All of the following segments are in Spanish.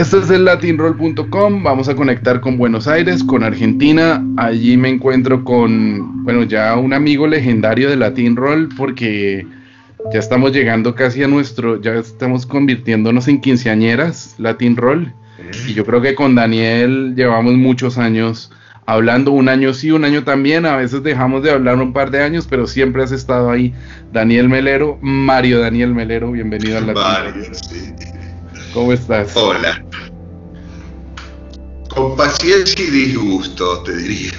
Esto es el latinroll.com. Vamos a conectar con Buenos Aires, con Argentina. Allí me encuentro con, bueno, ya un amigo legendario de Latin Roll porque ya estamos llegando casi a nuestro, ya estamos convirtiéndonos en quinceañeras Latin Roll. Y yo creo que con Daniel llevamos muchos años hablando, un año sí, un año también. A veces dejamos de hablar un par de años, pero siempre has estado ahí. Daniel Melero, Mario Daniel Melero, bienvenido al Latin Roll. ¿Cómo estás? Hola. Con paciencia y disgusto, te diría.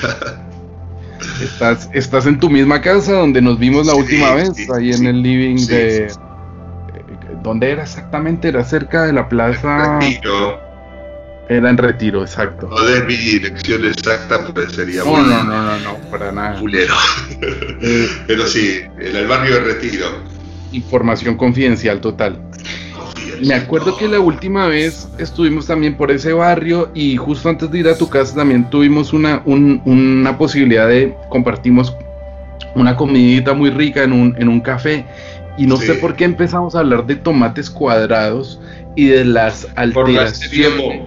Estás, estás en tu misma casa donde nos vimos la Sí, última vez, sí, ahí sí. en el living de... sí, ¿Dónde era exactamente? Era cerca de la plaza... Retiro. Era en Retiro, exacto. No des mi dirección exacta porque sería No, muy no, no, no, no, para nada. fulero. Eh, Pero sí, en el barrio de Retiro. información confidencial total. Me acuerdo que la última vez estuvimos también por ese barrio y justo antes de ir a tu casa también tuvimos una, un- una posibilidad de compartimos una comidita muy rica en un, en un café y no Sí. sé por qué empezamos a hablar de tomates cuadrados y de las alteraciones.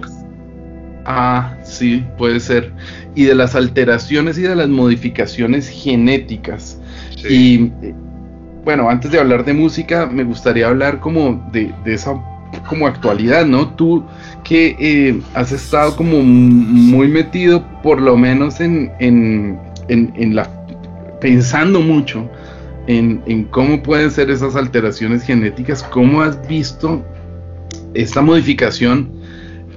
Ah, sí, puede ser. Y de las alteraciones y de las modificaciones genéticas. Sí. Y bueno, antes de hablar de música, me gustaría hablar como de, de esa como actualidad, ¿no? Tú que eh, has estado como muy metido, por lo menos en, en, en, en la pensando mucho en, en cómo pueden ser esas alteraciones genéticas, cómo has visto esta modificación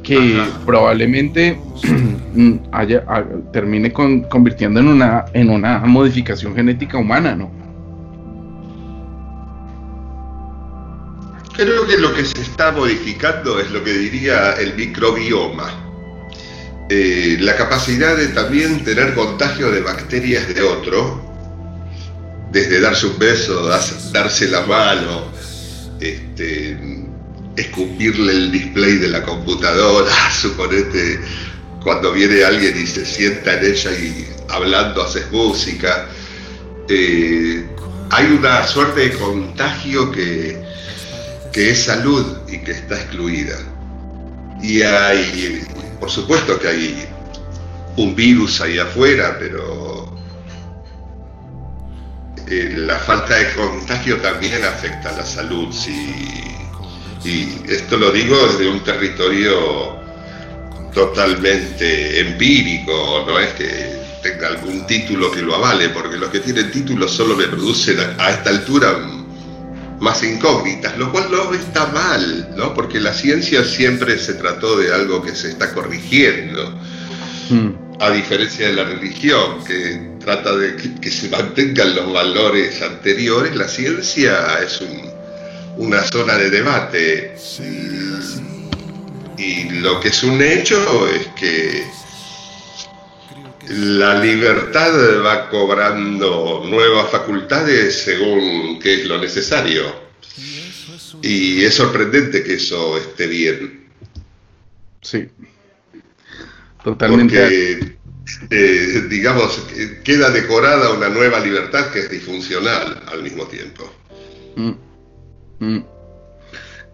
que Ajá. probablemente haya, ha- termine con- convirtiendo en una, en una modificación genética humana, ¿no? Creo que lo que se está modificando es lo que diría el microbioma. Eh, la capacidad de también tener contagio de bacterias de otro, desde darse un beso, darse la mano, este, escupirle el display de la computadora, suponete cuando viene alguien y se sienta en ella y hablando haces música. Eh, hay una suerte de contagio que, que es salud y que está excluida. Y hay, por supuesto que hay un virus ahí afuera, pero eh, la falta de contagio también afecta a la salud. sí. y esto lo digo desde un territorio totalmente empírico, no es que tenga algún título que lo avale, porque los que tienen títulos solo me producen a esta altura más incógnitas, lo cual no está mal, ¿no? Porque la ciencia siempre se trató de algo que se está corrigiendo, Mm, a diferencia de la religión, que trata de que, que se mantengan los valores anteriores, la ciencia es un- una zona de debate. Y, y lo que es un hecho es que la libertad va cobrando nuevas facultades según qué es lo necesario. Y es sorprendente que eso esté bien. sí. Totalmente. Porque, eh, digamos, que queda decorada una nueva libertad que es disfuncional al mismo tiempo. Mm, mm.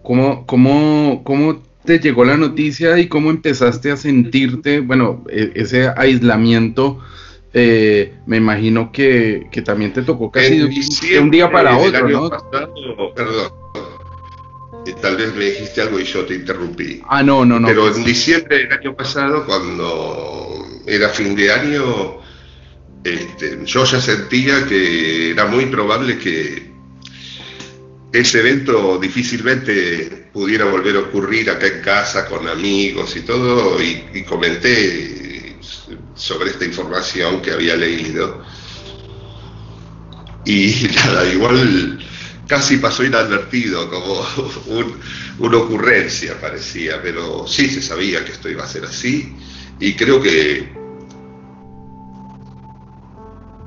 ¿Cómo, cómo, ¿Cómo te llegó la noticia y cómo empezaste a sentirte, bueno, e- ese aislamiento? eh, me imagino que, que también te tocó casi de un, día para otro, ¿no? pasado, perdón, eh, tal vez me dijiste algo y yo te interrumpí. Ah, no, no, no. Pero en diciembre del año pasado, cuando era fin de año, este, yo ya sentía que era muy probable que ese evento difícilmente pudiera volver a ocurrir acá en casa con amigos y todo, y, comenté sobre esta información que había leído. Y nada, igual casi pasó inadvertido, como un- una ocurrencia parecía, pero sí se sabía que esto iba a ser así y creo que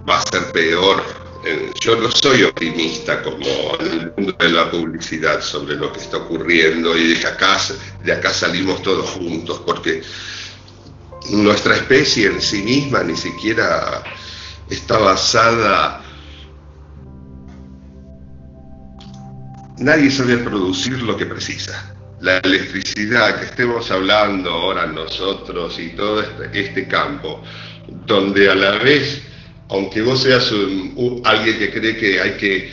va a ser peor. Eh, Yo no soy optimista como el mundo de la publicidad sobre lo que está ocurriendo y de acá, de acá salimos todos juntos, porque nuestra especie en sí misma ni siquiera está basada nadie sabe producir lo que precisa. La electricidad que estemos hablando ahora nosotros y todo este, este campo, donde a la vez, aunque vos seas alguien que cree que hay que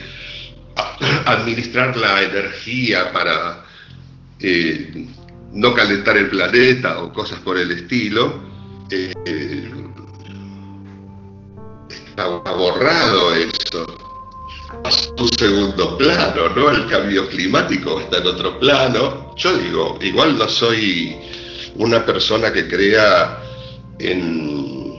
administrar la energía para eh, no calentar el planeta o cosas por el estilo, eh, está borrado eso a un segundo plano, ¿no? El cambio climático está en otro plano. Yo digo, igual no soy una persona que crea en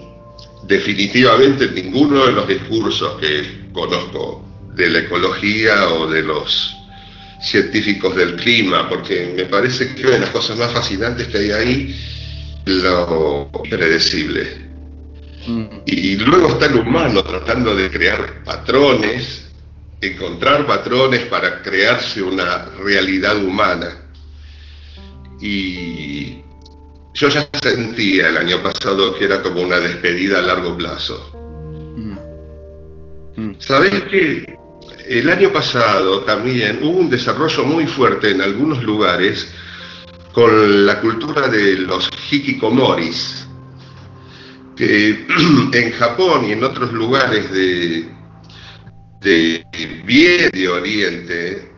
definitivamente en ninguno de los discursos que conozco de la ecología o de los científicos del clima, porque me parece que una de las cosas más fascinantes que hay ahí es lo predecible. Mm. Y luego está el humano tratando de crear patrones, encontrar patrones para crearse una realidad humana. Y yo ya sentía el año pasado que era como una despedida a largo plazo. Mm. Mm. ¿Sabés qué? El año pasado también hubo un desarrollo muy fuerte en algunos lugares con la cultura de los hikikomoris, que en Japón y en otros lugares de, de bien de Oriente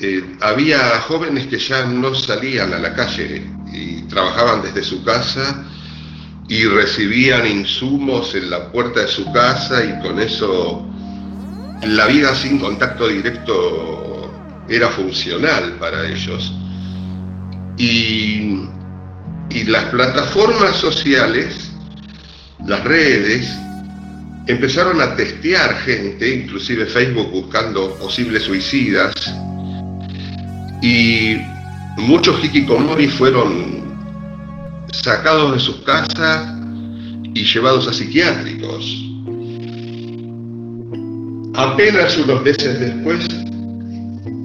eh, había jóvenes que ya no salían a la calle y trabajaban desde su casa y recibían insumos en la puerta de su casa y con eso la vida sin contacto directo era funcional para ellos. Y, y las plataformas sociales, las redes, empezaron a testear gente, inclusive Facebook buscando posibles suicidas, y muchos hikikomori fueron sacados de sus casas y llevados a psiquiátricos. Apenas unos meses después,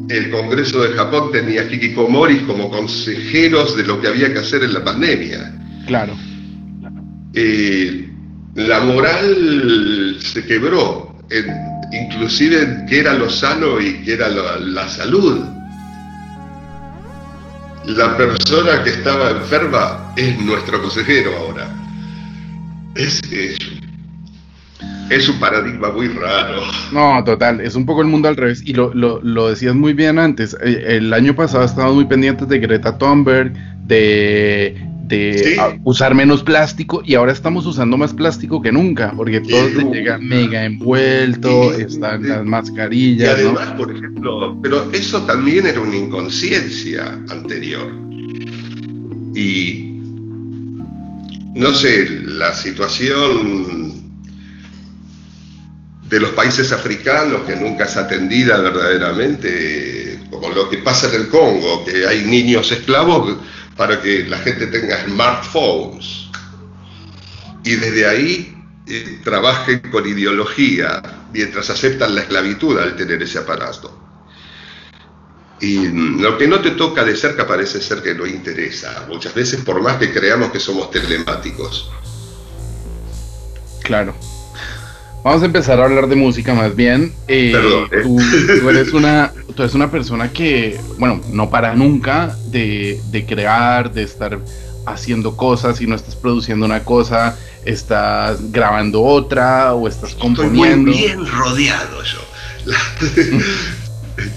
el Congreso de Japón tenía hikikomoris como consejeros de lo que había que hacer en la pandemia. Claro. Eh, la moral se quebró, en- inclusive en qué era lo sano y qué era la, la salud. La persona que estaba enferma es nuestro consejero ahora. Es, es, es un paradigma muy raro. No, total, es un poco el mundo al revés. Y lo, lo, lo decías muy bien antes. eh, El año pasado estábamos muy pendientes de Greta Thunberg, de, de Sí. usar menos plástico, y ahora estamos usando más plástico que nunca, porque todo te llega mega envuelto, Sí, están sí. las Y mascarillas, ¿no? además, por ejemplo, pero eso también era una inconsciencia anterior. Y no sé, la situación de los países africanos que nunca es atendida verdaderamente, como lo que pasa en el Congo, que hay niños esclavos para que la gente tenga smartphones. Y desde ahí eh, trabajen con ideología mientras aceptan la esclavitud al tener ese aparato. Y lo que no te toca de cerca parece ser que no interesa, muchas veces por más que creamos que somos telemáticos. Claro. Vamos a empezar a hablar de música más bien. Eh, Perdón, ¿eh? tú, tú eres una, tú eres una persona que, bueno, no para nunca de, de crear, de estar haciendo cosas y no estás produciendo una cosa, estás grabando otra o estás Estoy muy componiendo. bien rodeado yo. La-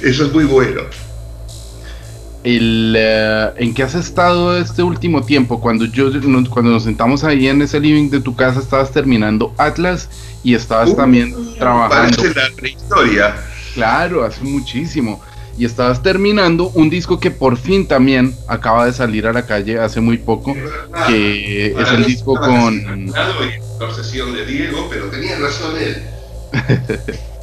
Eso es muy bueno. El, eh, ¿En qué has estado este último tiempo? Cuando, yo, cuando nos sentamos ahí en ese living de tu casa, estabas terminando Atlas y estabas Uh, también trabajando. Parece la prehistoria. Claro, hace muchísimo. Y estabas terminando un disco que por fin también acaba de salir a la calle hace muy poco, que es el disco con... en la obsesión de Diego, pero tenía razón él.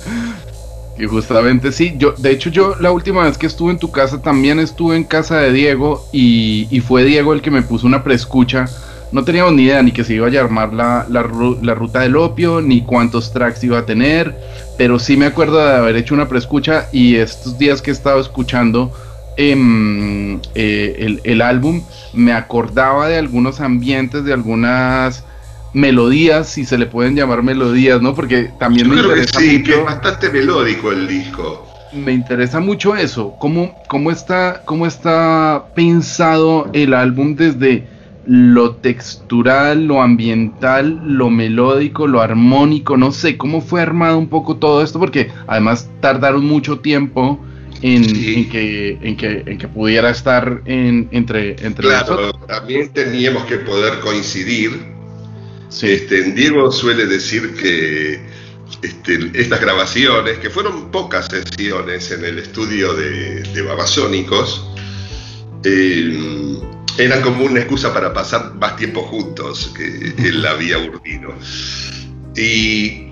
Que justamente sí, yo, de hecho yo la última vez que estuve en tu casa también estuve en casa de Diego y, y fue Diego el que me puso una preescucha. No teníamos ni idea ni que se iba a llamar la, la, la, ruta del opio, ni cuántos tracks iba a tener, pero sí me acuerdo de haber hecho una preescucha y estos días que he estado escuchando eh, eh, el, el álbum, me acordaba de algunos ambientes, de algunas melodías, si se le pueden llamar melodías, ¿no? Porque también Yo me creo que interesa sí, mucho, que es bastante melódico el disco. me interesa mucho eso, cómo, cómo está, cómo está pensado el álbum desde lo textural, lo ambiental, lo melódico, lo armónico, no sé, cómo fue armado un poco todo esto, porque además tardaron mucho tiempo en, Sí. en que, en, que, en que pudiera estar en, entre, entre nosotros. Claro, también teníamos que poder coincidir. Este, Diego suele decir que este, estas grabaciones, que fueron pocas sesiones en el estudio de, de Babasónicos, eh, eran como una excusa para pasar más tiempo juntos que en la vía Urbino. Y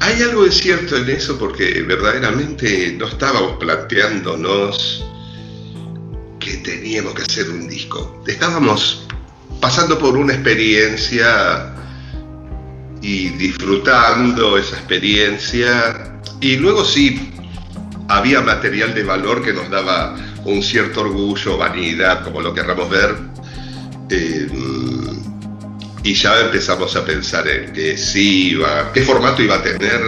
hay algo de cierto en eso porque verdaderamente no estábamos planteándonos que teníamos que hacer un disco. Estábamos pasando por una experiencia y disfrutando esa experiencia. Y luego sí, había material de valor que nos daba un cierto orgullo, vanidad, como lo querramos ver. Eh, y ya empezamos a pensar en que sí iba, qué formato iba a tener.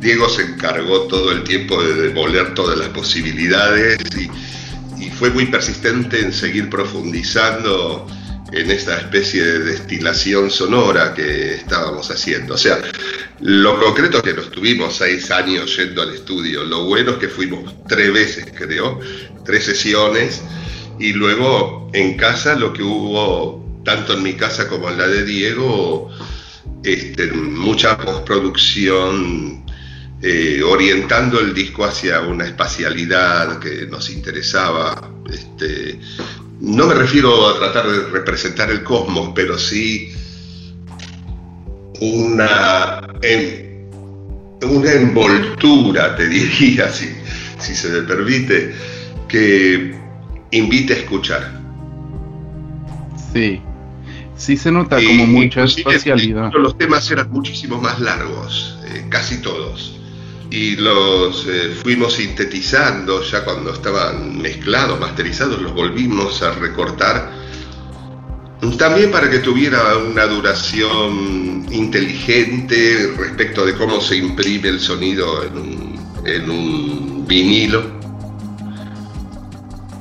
Diego se encargó todo el tiempo de demoler todas las posibilidades y, y fue muy persistente en seguir profundizando en esta especie de destilación sonora que estábamos haciendo. O sea, lo concreto es que nos tuvimos seis años yendo al estudio. Lo bueno es que fuimos tres veces, creo, tres sesiones. Y luego en casa lo que hubo, tanto en mi casa como en la de Diego, este, mucha postproducción eh, orientando el disco hacia una espacialidad que nos interesaba. Este, no me refiero a tratar de representar el cosmos, pero sí una, en- una envoltura, te diría, si, si se me permite, que invite a escuchar. Sí, sí se nota Y como mucha espacialidad. Los temas eran muchísimo más largos, eh, casi todos. Y los eh, fuimos sintetizando ya cuando estaban mezclados, masterizados, los volvimos a recortar. También para que tuviera una duración inteligente respecto de cómo se imprime el sonido en un, vinilo.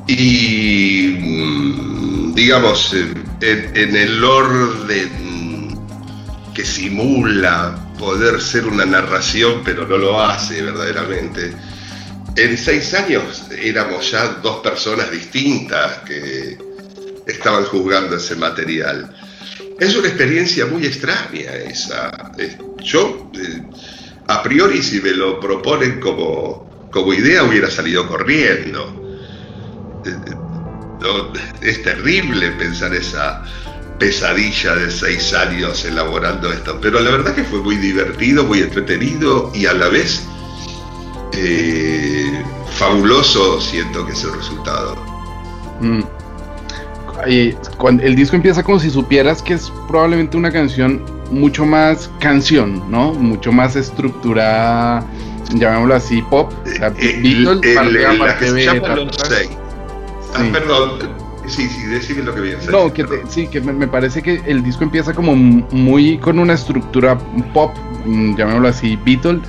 Y mm, digamos, eh, en el orden que simula poder ser una narración, pero no lo hace verdaderamente. En seis años éramos ya dos personas distintas que estaban juzgando ese material. Es una experiencia muy extraña esa. Eh, Yo, eh, a priori, si me lo proponen como, como idea, hubiera salido corriendo. Eh, no, es terrible pensar esa pesadilla de seis años elaborando esto, pero la verdad que fue muy divertido, muy entretenido y a la vez eh, fabuloso siento que es el resultado. Mm. Y cuando el disco empieza como si supieras que es probablemente una canción mucho más canción, ¿no? Mucho más estructurada, llamémoslo así, pop. O sea, Beatles, el- parte A, la parte que se B, llama ta, ta, Los ta. Seis. Ah, Sí. perdón, sí, sí, decime lo que vienes a No, que sí, que me, parece que el disco empieza como muy con una estructura pop, mm, llamémoslo así, Beatle,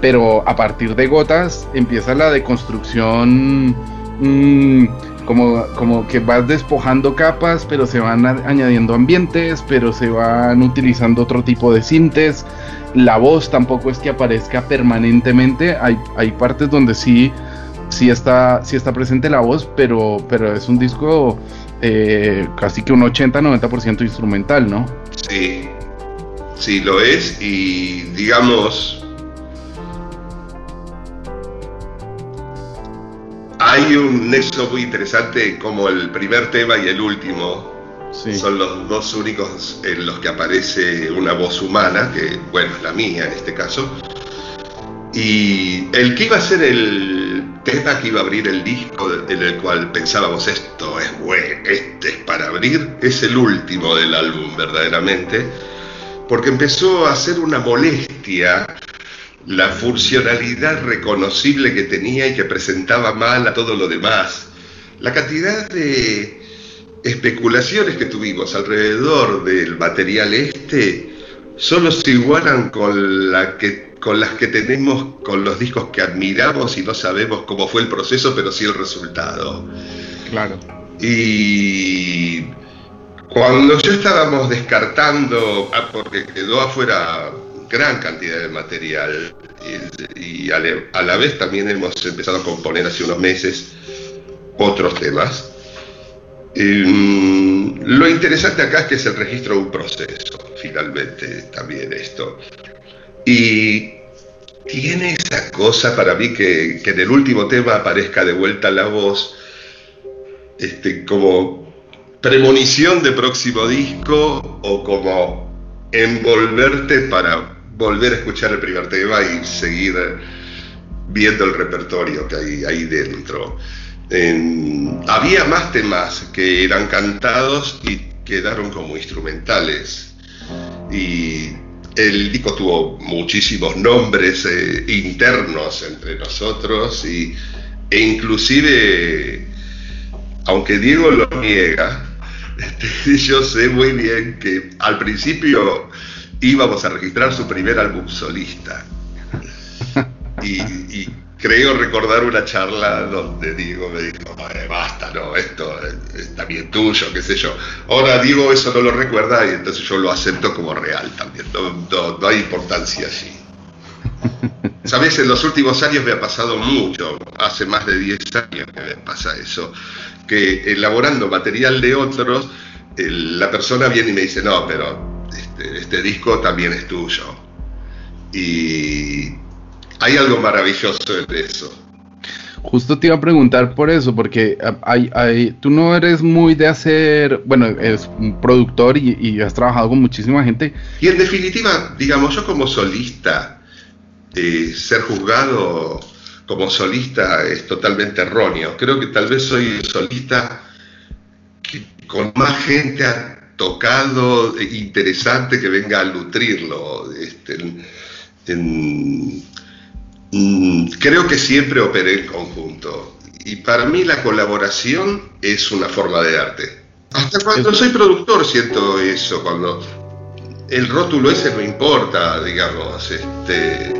pero a partir de gotas empieza la deconstrucción, mm, como, como que vas despojando capas, pero se van añadiendo ambientes, pero se van utilizando otro tipo de sintes. La voz tampoco es que aparezca permanentemente, hay, hay partes donde sí sí está, sí está presente la voz, pero, pero es un disco eh, casi que un 80-90% instrumental, ¿no? Sí, sí lo es y digamos hay un nexo muy interesante como el primer tema y el último Sí. son los dos únicos en los que aparece una voz humana, que bueno, es la mía en este caso. Y el que iba a ser el tema que iba a abrir el disco en el cual pensábamos esto es bueno, este es para abrir, es el último del álbum verdaderamente, porque empezó a ser una molestia la funcionalidad reconocible que tenía y que presentaba mal a todo lo demás. La cantidad de especulaciones que tuvimos alrededor del material este solo se igualan con, la que, con las que tenemos con los discos que admiramos y no sabemos cómo fue el proceso, pero sí el resultado. Claro. Y cuando ya estábamos descartando, ah, porque quedó afuera gran cantidad de material y, a, la vez también hemos empezado a componer hace unos meses otros temas. Em, lo interesante acá es que es el registro de un proceso, finalmente, también esto. Y tiene esa cosa para mí que, que en el último tema aparezca de vuelta la voz, este, como premonición de próximo disco o como envolverte para volver a escuchar el primer tema y seguir viendo el repertorio que hay ahí dentro. había más temas que eran cantados y quedaron como instrumentales. Y el disco tuvo muchísimos nombres eh, internos entre nosotros y, e inclusive, aunque Diego lo niega, este, yo sé muy bien que al principio íbamos a registrar su primer álbum solista. Y, creo recordar una charla donde Diego me dijo, basta, no, esto es también tuyo, qué sé yo. Ahora Diego eso no lo recuerda y entonces yo lo acepto como real también, no, hay importancia allí. Sabes, en los últimos años me ha pasado mucho, hace más de 10 años que me pasa eso, que elaborando material de otros, la persona viene y me dice, no, pero este, este, disco también es tuyo. Y hay algo maravilloso en eso. Justo te iba a preguntar por eso, porque hay, hay, tú no eres muy de hacer, bueno, es un productor y, has trabajado con muchísima gente. Y en definitiva, digamos, yo como solista, eh, ser juzgado como solista es totalmente erróneo. Creo que tal vez soy solista con más gente tocado, interesante que venga a nutrirlo. Este, creo que siempre operé en conjunto. Y para mí la colaboración es una forma de arte. Hasta cuando soy productor siento eso, cuando el rótulo ese no importa, digamos. Este,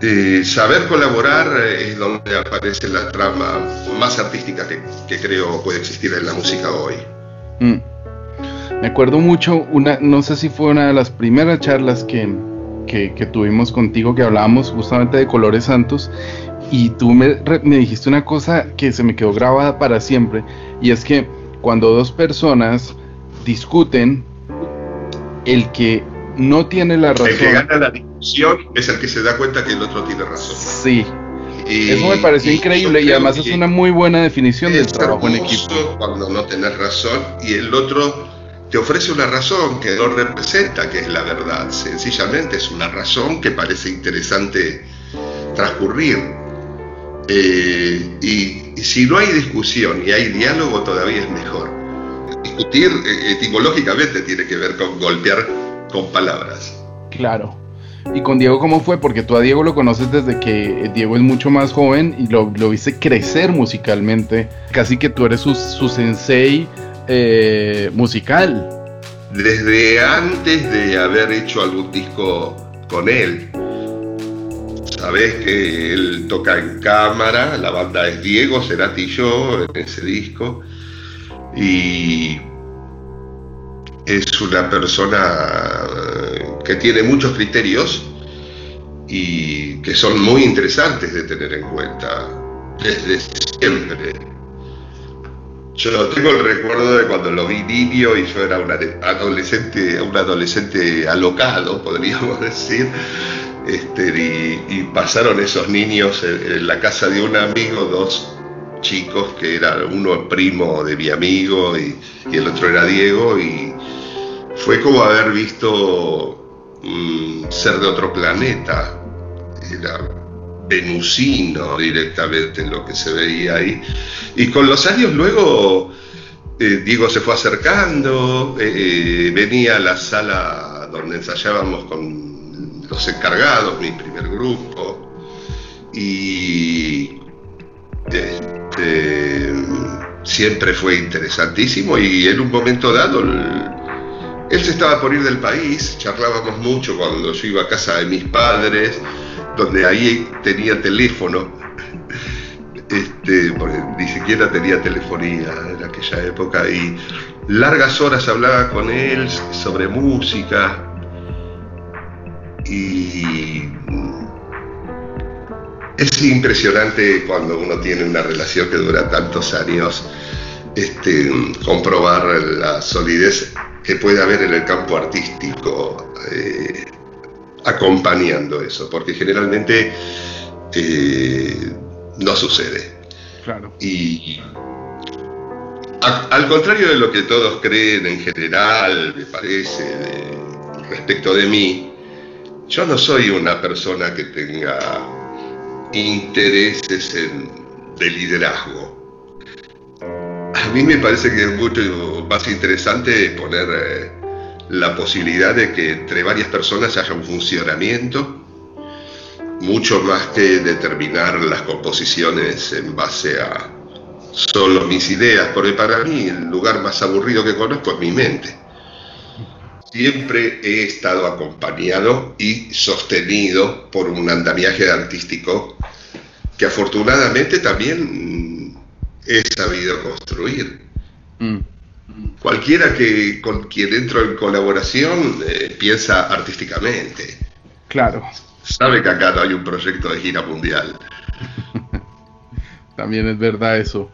eh, saber colaborar es donde aparece la trama más artística que, creo puede existir en la música hoy. Mm. Me acuerdo mucho, una, no sé si fue una de las primeras charlas que, tuvimos contigo, que hablábamos justamente de colores santos, y tú me, me dijiste una cosa que se me quedó grabada para siempre, y es que cuando dos personas discuten, el que no tiene la razón. El que gana la discusión es el que se da cuenta que el otro tiene razón. Sí. Eso me pareció increíble y además es una muy buena definición del trabajo en equipo. Cuando no tenés razón y el otro te ofrece una razón que no representa que es la verdad, sencillamente es una razón que parece interesante transcurrir. Eh, y, si no hay discusión y hay diálogo todavía es mejor. Discutir eh, etimológicamente tiene que ver con golpear con palabras. Claro. ¿Y con Diego cómo fue? Porque tú a Diego lo conoces desde que Diego es mucho más joven y lo, viste crecer musicalmente. Casi que tú eres su, su sensei eh, musical. Desde antes de haber hecho algún disco con él. Sabes que él toca en cámara, la banda es Diego, Cerati y yo en ese disco. Y es una persona que tiene muchos criterios y que son muy interesantes de tener en cuenta desde siempre. Yo tengo el recuerdo de cuando lo vi niño y yo era un adolescente, un adolescente alocado, podríamos decir, este, y, pasaron esos niños en, la casa de un amigo, dos chicos que eran uno primo de mi amigo y, el otro era Diego, y fue como haber visto un ser de otro planeta. era venusino directamente lo que se veía ahí. Y con los años luego eh, Diego se fue acercando, eh, venía a la sala donde ensayábamos con los encargados, mi primer grupo, y siempre fue interesantísimo y en un momento dado él se estaba por ir del país, charlábamos mucho cuando yo iba a casa de mis padres, donde ahí tenía teléfono, este, ni siquiera tenía telefonía en aquella época, y largas horas hablaba con él sobre música, y es impresionante cuando uno tiene una relación que dura tantos años, este, comprobar la solidez que puede haber en el campo artístico. Eh, acompañando eso, porque generalmente eh, no sucede. Claro. Y al contrario de lo que todos creen en general, me parece, respecto de mí, yo no soy una persona que tenga intereses de liderazgo. A mí me parece que es mucho más interesante poner eh, la posibilidad de que entre varias personas haya un funcionamiento, mucho más que determinar las composiciones en base a solo mis ideas, porque para mí el lugar más aburrido que conozco es mi mente. Siempre he estado acompañado y sostenido por un andamiaje artístico que afortunadamente también he sabido construir. Mm. Cualquiera que con quien entro en colaboración eh, piensa artísticamente. Claro. Sabe que acá no hay un proyecto de gira mundial. También es verdad eso.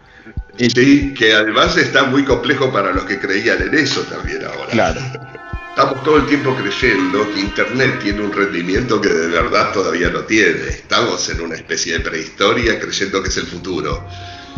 Sí, que además está muy complejo para los que creían en eso también ahora. Claro. Estamos todo el tiempo creyendo que Internet tiene un rendimiento que de verdad todavía no tiene. Estamos en una especie de prehistoria creyendo que es el futuro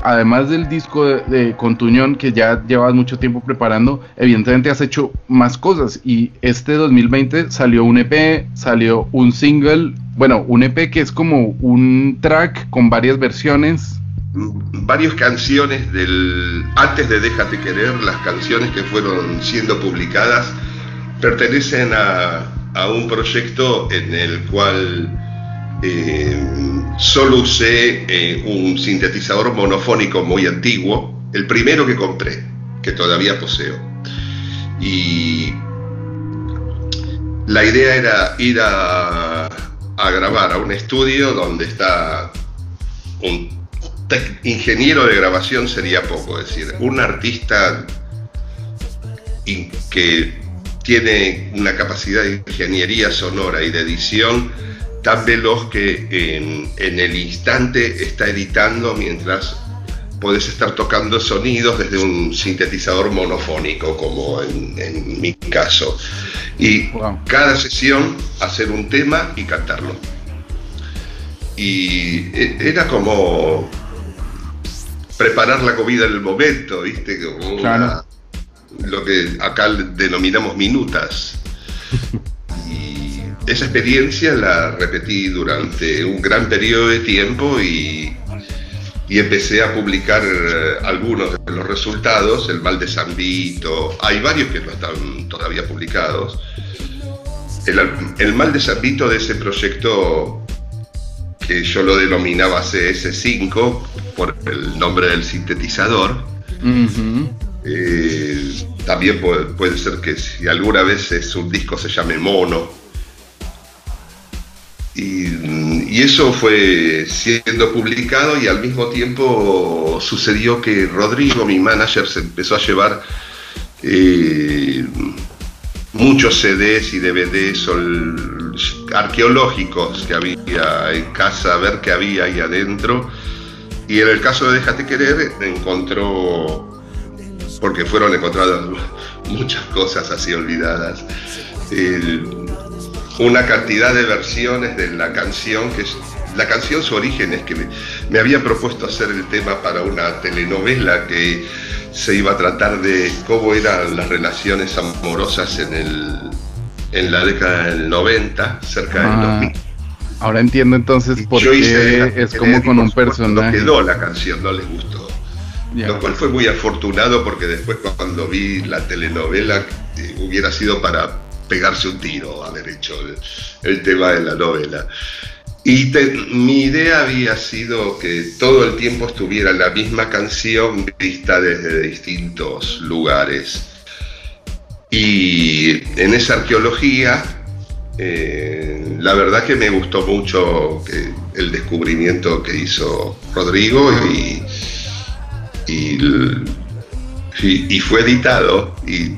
además del disco de, Contuñón que ya llevas mucho tiempo preparando, evidentemente has hecho más cosas y este 2020 salió un EP, salió un single, bueno, un EP que es como un track con varias versiones. Varias canciones del antes de Déjate querer, las canciones que fueron siendo publicadas pertenecen a, a un proyecto en el cual eh, solo usé eh, un sintetizador monofónico muy antiguo, el primero que compré, que todavía poseo. Y la idea era ir a, grabar a un estudio donde está un ingeniero de grabación sería poco, es decir, un artista que tiene una capacidad de ingeniería sonora y de edición tan veloz que en, el instante está editando mientras podés estar tocando sonidos desde un sintetizador monofónico, como en, mi caso. Y cada sesión hacer un tema y cantarlo. Y e, era como preparar la comida en el momento, ¿viste? lo que acá denominamos minutas. esa experiencia la repetí durante un gran periodo de tiempo y, empecé a publicar eh, algunos de los resultados, El mal de San Vito, hay varios que no están todavía publicados. El, mal de San Vito de ese proyecto que yo lo denominaba CS5 por el nombre del sintetizador. Eh, también puede, puede, ser que si alguna vez es un disco se llame Mono, y, eso fue siendo publicado y al mismo tiempo sucedió que Rodrigo, mi manager, se empezó a llevar eh, muchos CDs y DVDs arqueológicos que había en casa, a ver qué había ahí adentro. Y en el caso de Déjate Querer encontró, porque fueron encontradas muchas cosas así olvidadas, una cantidad de versiones de la canción, que es, la canción su origen es que me, había propuesto hacer el tema para una telenovela que se iba a tratar de cómo eran las relaciones amorosas en, el, en la década del 90, cerca del 2000. Ahora entiendo entonces por qué es como con un personaje. No quedó la canción, no les gustó. Lo cual fue muy afortunado porque después cuando vi la telenovela eh, hubiera sido para pegarse un tiro haber hecho el, tema de la novela. Y mi idea había sido que todo el tiempo estuviera la misma canción vista desde distintos lugares. Y en esa arqueología, eh, la verdad que me gustó mucho el descubrimiento que hizo Rodrigo y, y, fue editado. Y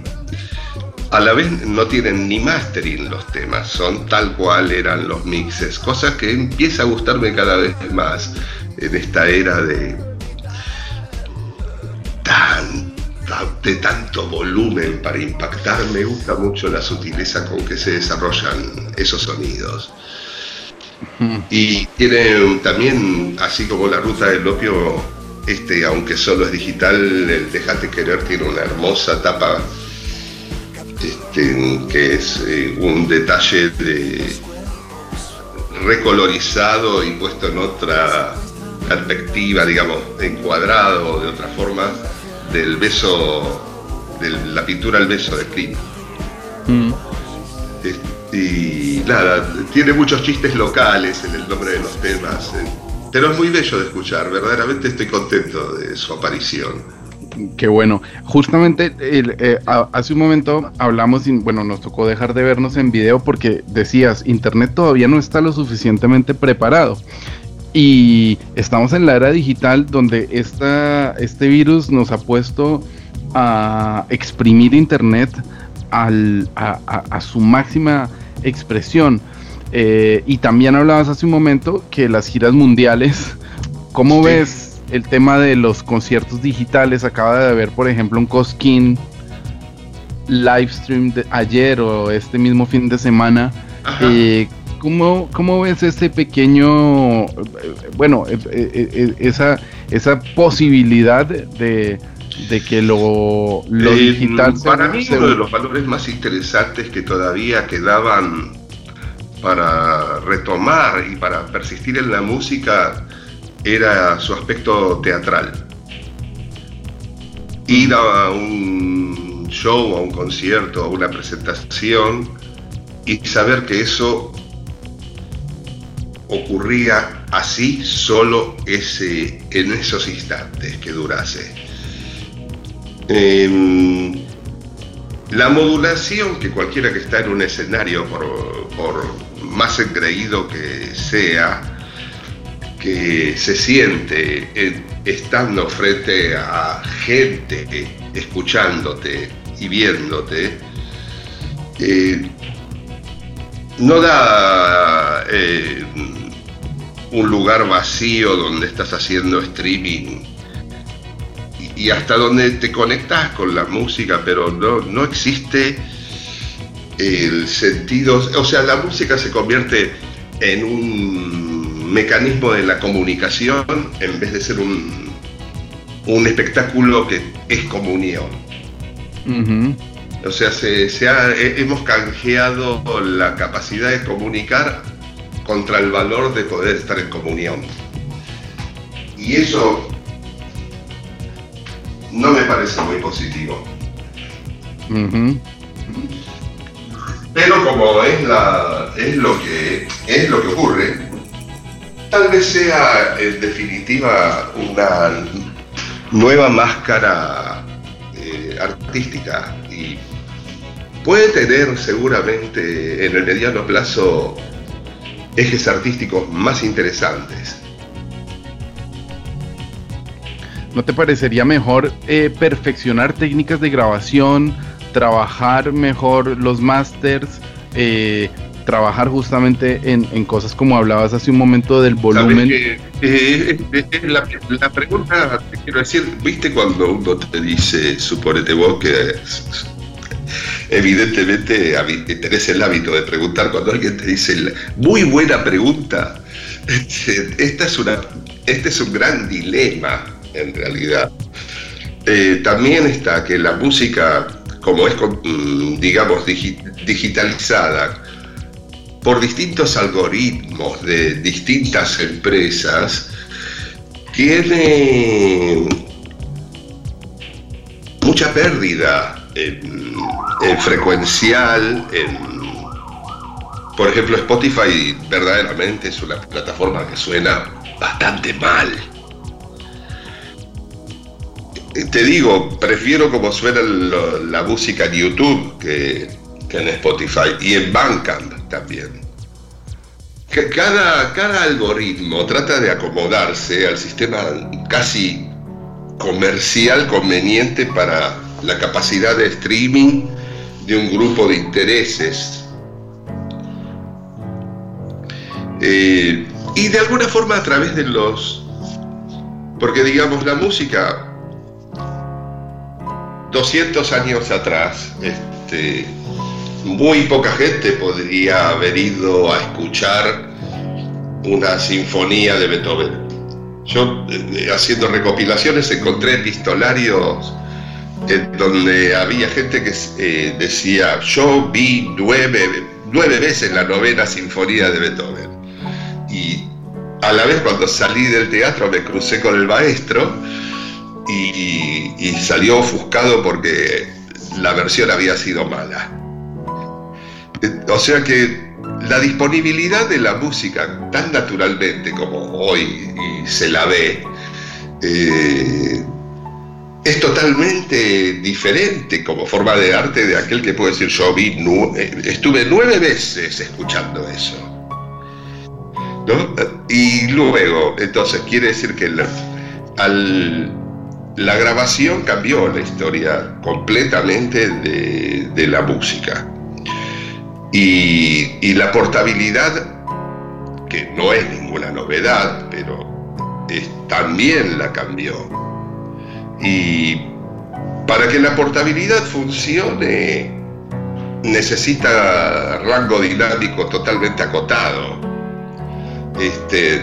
a la vez no tienen ni mastering los temas, son tal cual eran los mixes, cosa que empieza a gustarme cada vez más en esta era de tan, de tanto volumen para impactar, me gusta mucho la sutileza con que se desarrollan esos sonidos. Y tiene también, así como la ruta del opio, este, aunque solo es digital, el Déjate Querer tiene una hermosa tapa este, que es eh, un detalle de recolorizado y puesto en otra perspectiva, digamos, encuadrado de otra forma, del beso, de la pintura al beso de Klimt. Mm. y nada, tiene muchos chistes locales en el nombre de los temas, eh, pero es muy bello de escuchar, verdaderamente estoy contento de su aparición. Qué bueno. Justamente eh, hace un momento hablamos, y, bueno, nos tocó dejar de vernos en video porque decías, Internet todavía no está lo suficientemente preparado. Y estamos en la era digital donde esta, este virus nos ha puesto a exprimir Internet al, a, su máxima expresión. Eh, y también hablabas hace un momento que las giras mundiales, ¿cómo ves el tema de los conciertos digitales. Acaba de haber, por ejemplo, un Coskin live stream de ayer o este mismo fin de semana. Eh, ¿cómo, ves ese pequeño, bueno, eh, eh, esa, esa posibilidad de, que lo, digital Para mí uno de los valores más interesantes que todavía quedaban para retomar y para persistir en la música era su aspecto teatral. Ir a un show, a un concierto, a una presentación y saber que eso ocurría así solo ese, en esos instantes que durase. Em, la modulación que cualquiera que está en un escenario, por, por más engreído que sea, que se siente estando frente a gente escuchándote y viéndote, eh, no da eh, un lugar vacío donde estás haciendo streaming. Y, hasta donde te conectas con la música, pero no, no existe el sentido, o sea, la música se convierte en un mecanismo de la comunicación en vez de ser un, un espectáculo que es comunión. O sea, se, hemos canjeado la capacidad de comunicar contra el valor de poder estar en comunión. Y eso no me parece muy positivo. Pero como es, la, es, lo que, es lo que ocurre, tal vez sea en definitiva una nueva máscara eh, artística y puede tener seguramente en el mediano plazo ejes artísticos más interesantes. ¿No te parecería mejor eh, perfeccionar técnicas de grabación, trabajar mejor los masters, eh, trabajar justamente en, cosas como hablabas hace un momento del volumen. Eh, eh, eh, la, pregunta, te quiero decir, ¿viste cuando uno te dice, suponete vos que evidentemente tenés el hábito de preguntar cuando alguien te dice, muy buena pregunta, este, esta es una, este es un gran dilema en realidad. también está que la música, como es, mm, digamos, digitalizada, por distintos algoritmos de distintas empresas, tiene mucha pérdida en, frecuencial, por ejemplo Spotify verdaderamente es una plataforma que suena bastante mal. Te digo, prefiero como suena la música en YouTube que, que en Spotify y en Bandcamp también. Cada, cada algoritmo trata de acomodarse al sistema casi comercial conveniente para la capacidad de streaming de un grupo de intereses. Eh, y de alguna forma a través de los... Porque digamos, la música, 200 años atrás, este, muy poca gente podría haber ido a escuchar una sinfonía de Beethoven. Yo, eh, haciendo recopilaciones, encontré epistolarios en donde había gente que eh, decía, yo vi nueve, nueve veces la novena sinfonía de Beethoven. Y a la vez cuando salí del teatro me crucé con el maestro y, y salió ofuscado porque la versión había sido mala. O sea que la disponibilidad de la música tan naturalmente como hoy se la ve, eh, es totalmente diferente como forma de arte de aquel que puede decir yo vi eh, estuve nueve veces escuchando eso. Y luego, entonces, quiere decir que la grabación cambió la historia completamente de la música. Y, la portabilidad, que no es ninguna novedad, pero también la cambió. Y para que la portabilidad funcione, necesita rango dinámico totalmente acotado. Este,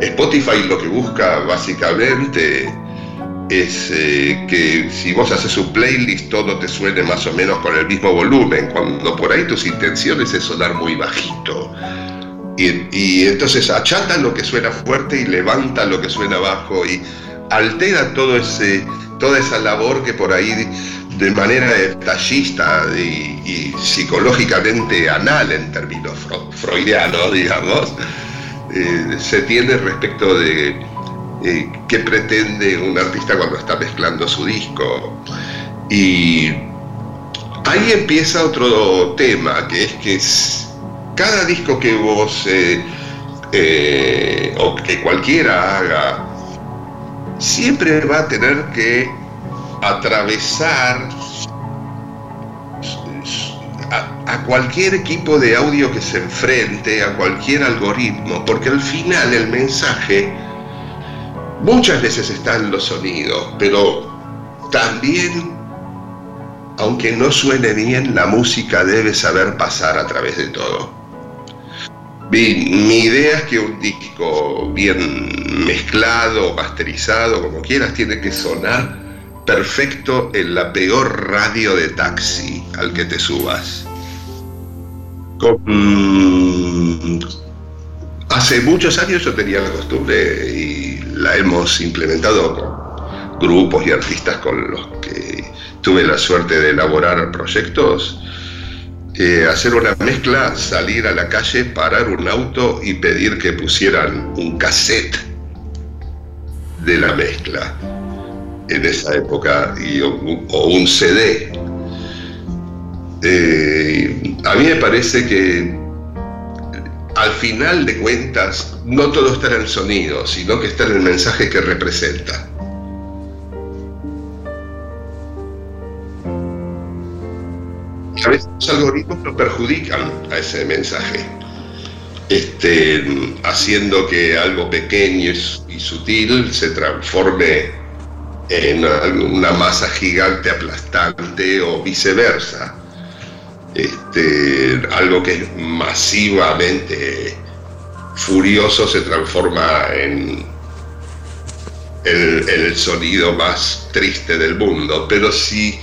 Spotify lo que busca básicamente es eh, que si vos haces un playlist todo te suene más o menos con el mismo volumen, cuando por ahí tus intenciones es sonar muy bajito. Y, entonces achata lo que suena fuerte y levanta lo que suena bajo y altera todo ese, toda esa labor que por ahí de manera detallista y, psicológicamente anal en términos freudianos, digamos, eh, se tiene respecto de eh, qué pretende un artista cuando está mezclando su disco. Y ahí empieza otro tema, que es que cada disco que vos eh, eh, o que cualquiera haga, siempre va a tener que atravesar a, a, cualquier equipo de audio que se enfrente, a cualquier algoritmo, porque al final el mensaje Muchas veces están los sonidos, pero también, aunque no suene bien, la música debe saber pasar a través de todo. Mi, idea es que un disco bien mezclado, masterizado, como quieras, tiene que sonar perfecto en la peor radio de taxi al que te subas. Hace muchos años yo tenía la costumbre y la hemos implementado con grupos y artistas con los que tuve la suerte de elaborar proyectos. Eh, hacer una mezcla, salir a la calle, parar un auto y pedir que pusieran un cassette de la mezcla en esa época y, o, un CD. Eh, a mí me parece que al final de cuentas, no todo está en el sonido, sino que está en el mensaje que representa. a veces los algoritmos lo perjudican a ese mensaje, este, haciendo que algo pequeño y sutil se transforme en una masa gigante aplastante o viceversa este, algo que es masivamente furioso se transforma en el, el, sonido más triste del mundo. Pero si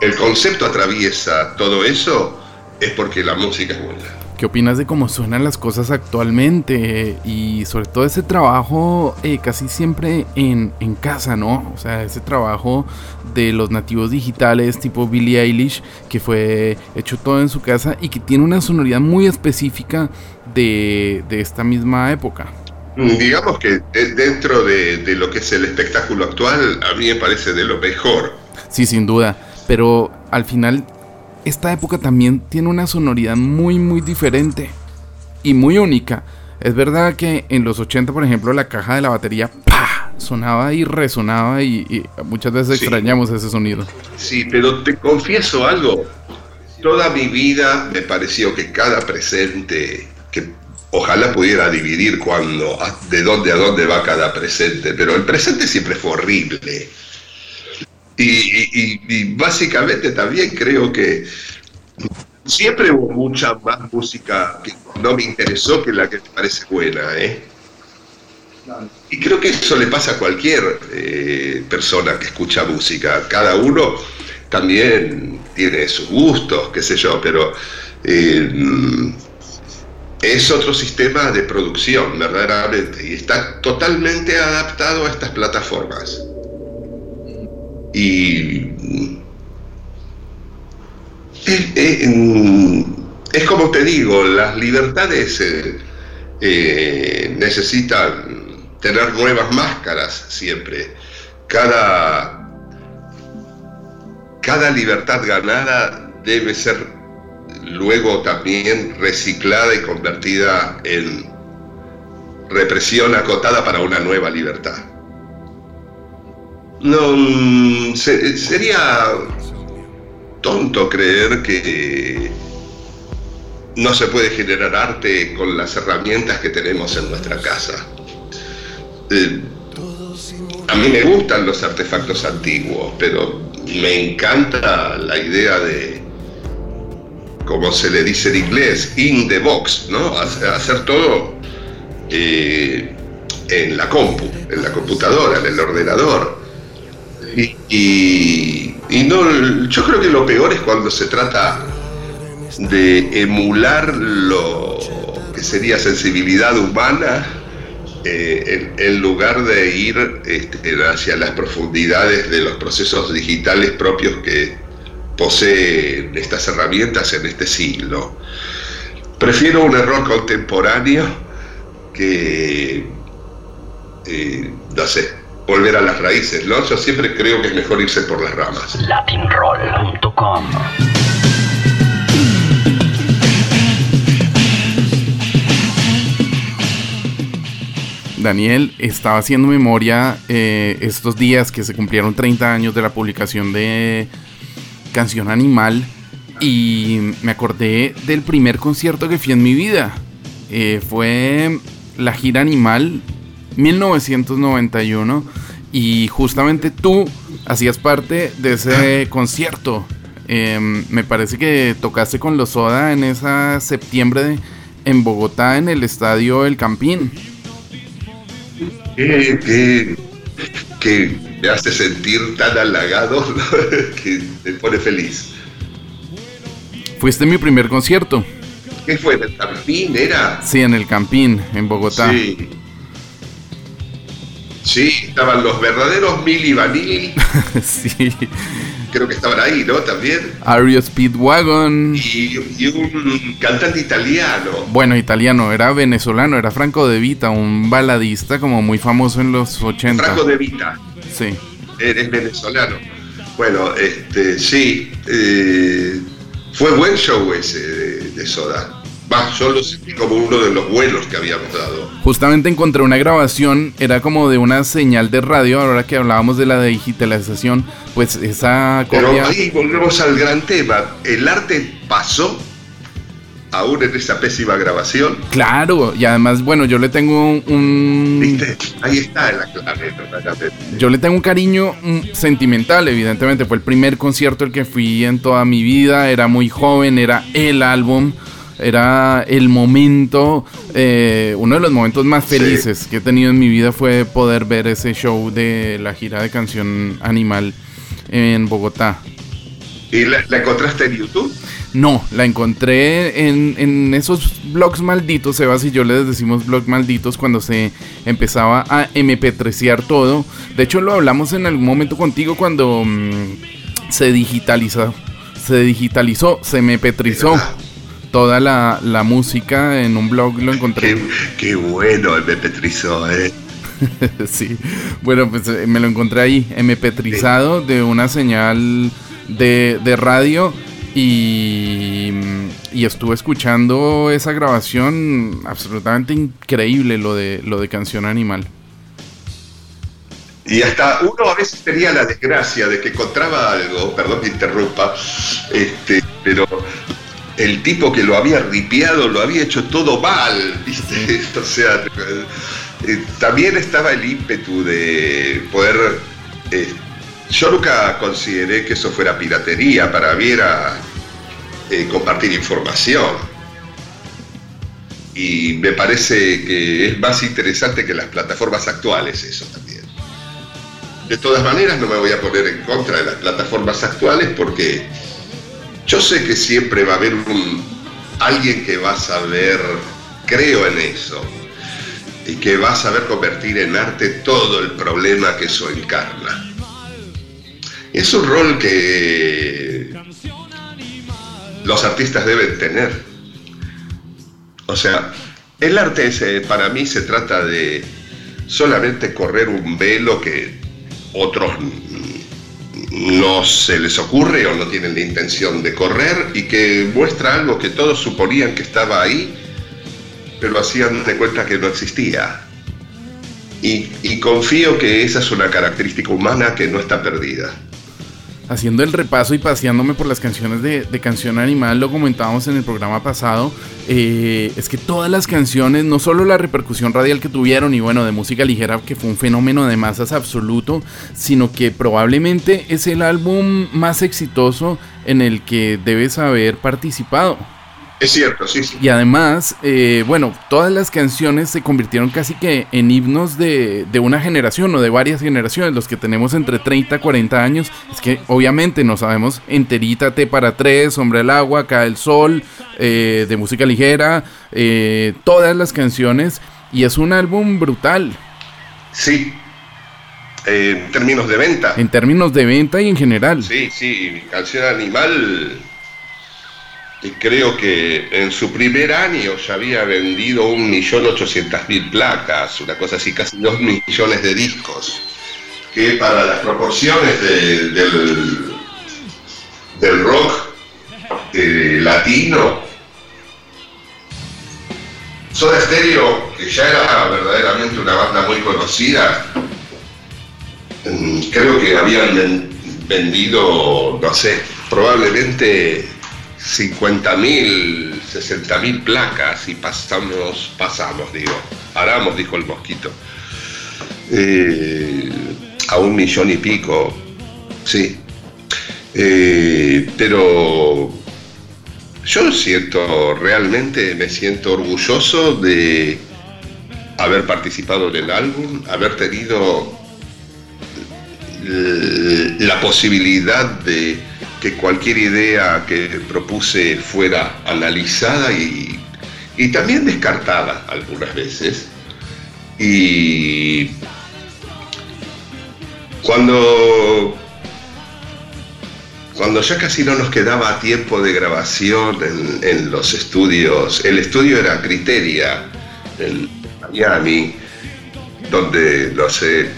el concepto atraviesa todo eso, es porque la música es buena. ¿Qué opinas de cómo suenan las cosas actualmente? Y sobre todo ese trabajo eh, casi siempre en, en, casa, ¿no? O sea, ese trabajo de los nativos digitales tipo Billie Eilish, que fue hecho todo en su casa y que tiene una sonoridad muy específica de, de esta misma época. Digamos que eh, dentro de, de lo que es el espectáculo actual, a mí me parece de lo mejor. Sí, sin duda. Pero al final esta época también tiene una sonoridad muy muy diferente y muy única. Es verdad que en los 80, por ejemplo, la caja de la batería ¡pah! sonaba y resonaba y, muchas veces extrañamos ese sonido. Sí, pero te confieso algo. Toda mi vida me pareció que cada presente, que ojalá pudiera dividir cuando, de dónde a dónde va cada presente, pero el presente siempre fue horrible. Y, básicamente también creo que siempre hubo mucha más música que no me interesó que la que me parece buena, ¿eh? Y creo que eso le pasa a cualquier eh, persona que escucha música. Cada uno también tiene sus gustos, qué sé yo, pero eh, es otro sistema de producción, verdaderamente, y está totalmente adaptado a estas plataformas. Y es, como te digo, las libertades eh, eh, necesitan tener nuevas máscaras siempre. Cada, cada libertad ganada debe ser luego también reciclada y convertida en represión acotada para una nueva libertad. No, mm, sería tonto creer que no se puede generar arte con las herramientas que tenemos en nuestra casa. Eh, a mí me gustan los artefactos antiguos, pero me encanta la idea de, como se le dice en inglés, in the box, ¿no? Hacer todo eh, en la compu, en la computadora, en el ordenador. Y, no, yo creo que lo peor es cuando se trata de emular lo que sería sensibilidad humana eh, en, lugar de ir este, hacia las profundidades de los procesos digitales propios que poseen estas herramientas en este siglo. Prefiero un error contemporáneo que, eh, no sé, volver a las raíces, ¿no? Yo siempre creo que es mejor irse por las ramas. Latinroll.com Daniel estaba haciendo memoria eh, estos días que se cumplieron 30 años de la publicación de Canción Animal y me acordé del primer concierto que fui en mi vida. Eh, fue la gira Animal 1991 y justamente tú hacías parte de ese concierto. Em, me parece que tocaste con los Soda en esa septiembre en Bogotá en el estadio El Campín. Que, que, me hace sentir tan halagado que me pone feliz. Fuiste mi primer concierto. ¿Qué fue? ¿En el Campín era? Sí, en el Campín, en Bogotá. Sí. Sí, estaban los verdaderos Mili Vanilli. sí. Creo que estaban ahí, ¿no? También. Ario Speedwagon. Y, un cantante italiano. Bueno, italiano, era venezolano, era Franco De Vita, un baladista como muy famoso en los 80. Franco De Vita. Sí. Eres venezolano. Bueno, este, sí. Eh, fue buen show ese de Soda. Va, yo lo sentí como uno de los buenos que habíamos dado. Justamente encontré una grabación, era como de una señal de radio, ahora que hablábamos de la digitalización, pues esa copia... Pero ahí volvemos al gran tema, el arte pasó aún en esa pésima grabación. Claro, y además, bueno, yo le tengo un... ¿Viste? Ahí está la clave, Yo le tengo un cariño mm, sentimental, evidentemente, fue el primer concierto el que fui en toda mi vida, era muy joven, era el álbum era el momento, eh, uno de los momentos más felices que he tenido en mi vida fue poder ver ese show de la gira de canción Animal en Bogotá. ¿Y la, encontraste en YouTube? No, la encontré en, en esos blogs malditos, Sebas y yo les decimos blogs malditos cuando se empezaba a MP3ear todo. De hecho lo hablamos en algún momento contigo cuando mm, se digitalizó, se digitalizó, se MP3izó toda la, la, música en un blog, lo encontré. Qué, qué bueno MP3izó, eh. sí, bueno, pues eh, me lo encontré ahí, MP3izado de una señal de, de radio y, y, estuve escuchando esa grabación absolutamente increíble lo de lo de canción animal. Y hasta uno a veces tenía la desgracia de que encontraba algo, perdón que interrumpa, este, pero el tipo que lo había ripiado lo había hecho todo mal, ¿viste? O sea, eh, también estaba el ímpetu de poder... Eh, yo nunca consideré que eso fuera piratería, para mí eh, compartir información. Y me parece que es más interesante que las plataformas actuales eso también. De todas maneras no me voy a poner en contra de las plataformas actuales porque yo sé que siempre va a haber alguien que va a saber, creo en eso, y que va a saber convertir en arte todo el problema que eso encarna. Es un rol que los artistas deben tener. O sea, el arte eh, para mí se trata de solamente correr un velo que otros no se les ocurre o no tienen la intención de correr y que muestra algo que todos suponían que estaba ahí, pero hacían de cuenta que no existía. Y, y confío que esa es una característica humana que no está perdida haciendo el repaso y paseándome por las canciones de, Canción Animal, lo comentábamos en el programa pasado, eh, es que todas las canciones, no solo la repercusión radial que tuvieron y bueno, de música ligera, que fue un fenómeno de masas absoluto, sino que probablemente es el álbum más exitoso en el que debes haber participado. Es cierto, sí, sí. Y además, eh, bueno, todas las canciones se convirtieron casi que en himnos de, una generación o de varias generaciones, los que tenemos entre 30 y 40 años. Es que obviamente no sabemos enterita T para tres, Hombre al agua, Cae el sol, eh, de música ligera, eh, todas las canciones. Y es un álbum brutal. Sí, en términos de venta. En términos de venta y en general. Sí, sí, Canción Animal y creo que en su primer año ya había vendido 1.800.000 placas, una cosa así, casi 2 millones de discos, que para las proporciones del, del rock eh, latino, Soda Stereo, que ya era verdaderamente una banda muy conocida, mm, creo que habían vendido, no sé, probablemente 50.000, 60.000 placas y pasamos, pasamos, digo, Aramos, dijo el mosquito, eh, a un millón y pico, sí. Eh, pero yo siento, realmente me siento orgulloso de haber participado en el álbum, haber tenido la posibilidad de que cualquier idea que propuse fuera analizada y, también descartada algunas veces. Y cuando, cuando ya casi no nos quedaba tiempo de grabación en, los estudios, el estudio era Criteria en Miami, donde, no sé,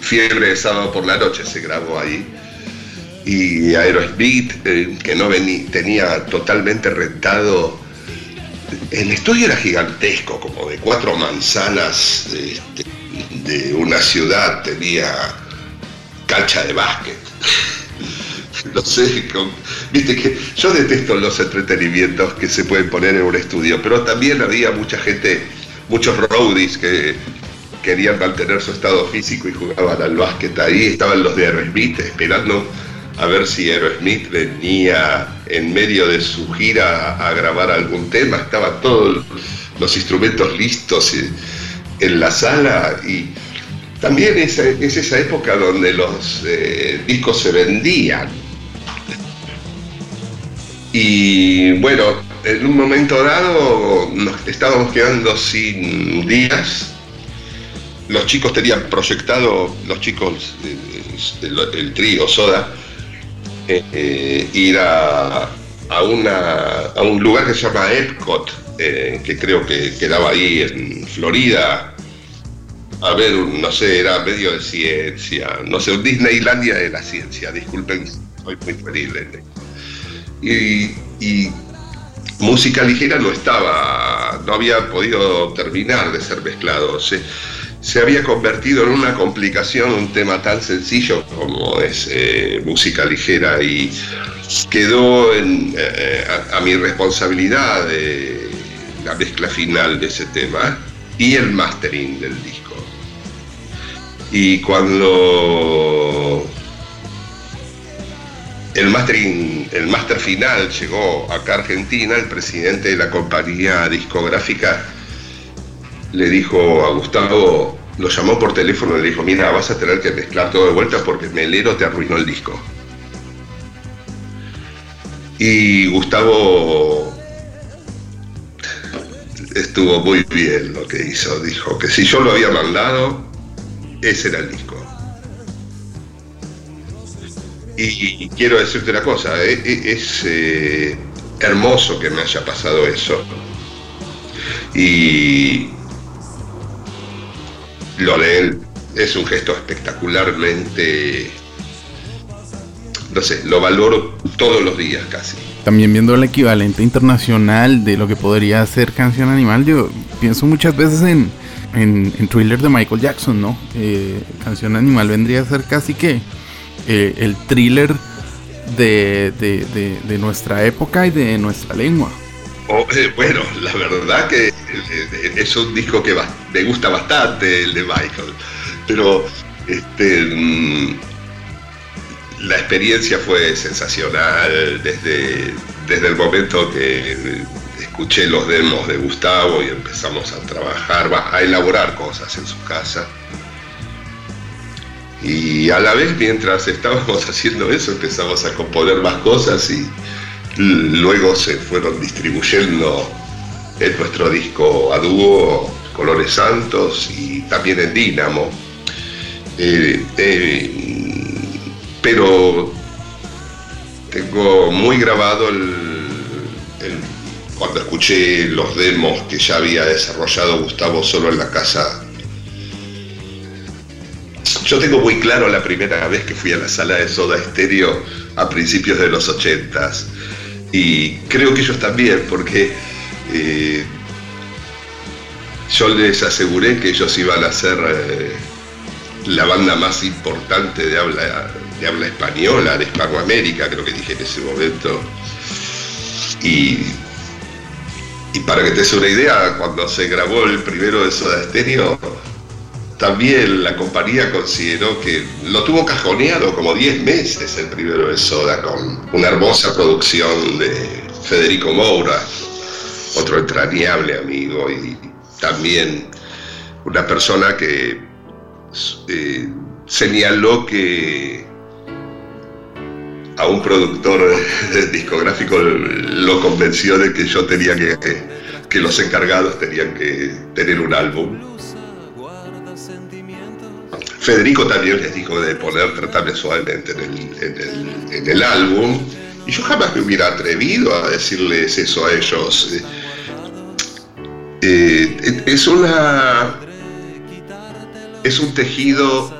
Fiebre de sábado por la noche se grabó ahí y Aerosmith, eh, que no tenía totalmente rentado. El estudio era gigantesco, como de cuatro manzanas este, de una ciudad, tenía cancha de básquet. no sé, viste que yo detesto los entretenimientos que se pueden poner en un estudio, pero también había mucha gente, muchos roadies que querían mantener su estado físico y jugaban al básquet ahí, estaban los de Aerosmith esperando a ver si Aerosmith venía en medio de su gira a grabar algún tema, estaban todos los instrumentos listos en la sala y también es, esa época donde los eh, discos se vendían. Y bueno, en un momento dado nos estábamos quedando sin días. Los chicos tenían proyectado, los chicos, el, el trío Soda, eh, ir a, a, una, a un lugar que se llama Epcot, eh, que creo que quedaba ahí en Florida, a ver, no sé, era medio de ciencia, no sé, un Disneylandia de la ciencia, disculpen, soy muy feliz. Y, música ligera no estaba, no había podido terminar de ser mezclado. Se había convertido en una complicación un tema tan sencillo como es eh, música ligera y quedó eh, a, mi responsabilidad de la mezcla final de ese tema y el mastering del disco. Y cuando el mastering, el master final llegó acá a Argentina, el presidente de la compañía discográfica le dijo a Gustavo, lo llamó por teléfono y le dijo, mira, vas a tener que mezclar todo de vuelta porque Melero te arruinó el disco. Y Gustavo estuvo muy bien lo que hizo, dijo que si yo lo había mandado, ese era el disco. Y, quiero decirte una cosa, es, es eh, hermoso que me haya pasado eso. Y lo de él es un gesto espectacularmente, no sé, lo valoro todos los días casi. También viendo el equivalente internacional de lo que podría ser Canción Animal, yo pienso muchas veces en, en, en Thriller de Michael Jackson, ¿no? Eh, Canción Animal vendría a ser casi que eh, el thriller de, de, de, de nuestra época y de nuestra lengua. Oh, bueno, la verdad que eh, es un disco que va, me gusta bastante, el de Michael, pero este, mm, la experiencia fue sensacional desde, desde el momento que escuché los demos de Gustavo y empezamos a trabajar, a elaborar cosas en su casa. Y a la vez, mientras estábamos haciendo eso, empezamos a componer más cosas y luego se fueron distribuyendo en nuestro disco a dúo, Colores Santos y también en Dínamo. Eh, eh, pero tengo muy grabado cuando escuché los demos que ya había desarrollado Gustavo solo en la casa. Yo tengo muy claro la primera vez que fui a la sala de Soda Estéreo a principios de los ochentas y creo que ellos también, porque eh, yo les aseguré que ellos iban a ser eh, la banda más importante de habla, de habla española, de Hispanoamérica, creo que dije en ese momento. Y, y para que te des una idea, cuando se grabó el primero de Soda Stereo, también la compañía consideró que lo tuvo cajoneado como 10 meses el primero de Soda, con una hermosa producción de Federico Moura, otro entrañable amigo y también una persona que eh, señaló que a un productor discográfico lo convenció de que yo tenía que, que los encargados tenían que tener un álbum Federico también les dijo de poner Tratarme Suavemente en el, en, el, en el, álbum. Y yo jamás me hubiera atrevido a decirles eso a ellos. Eh, es una. Es un tejido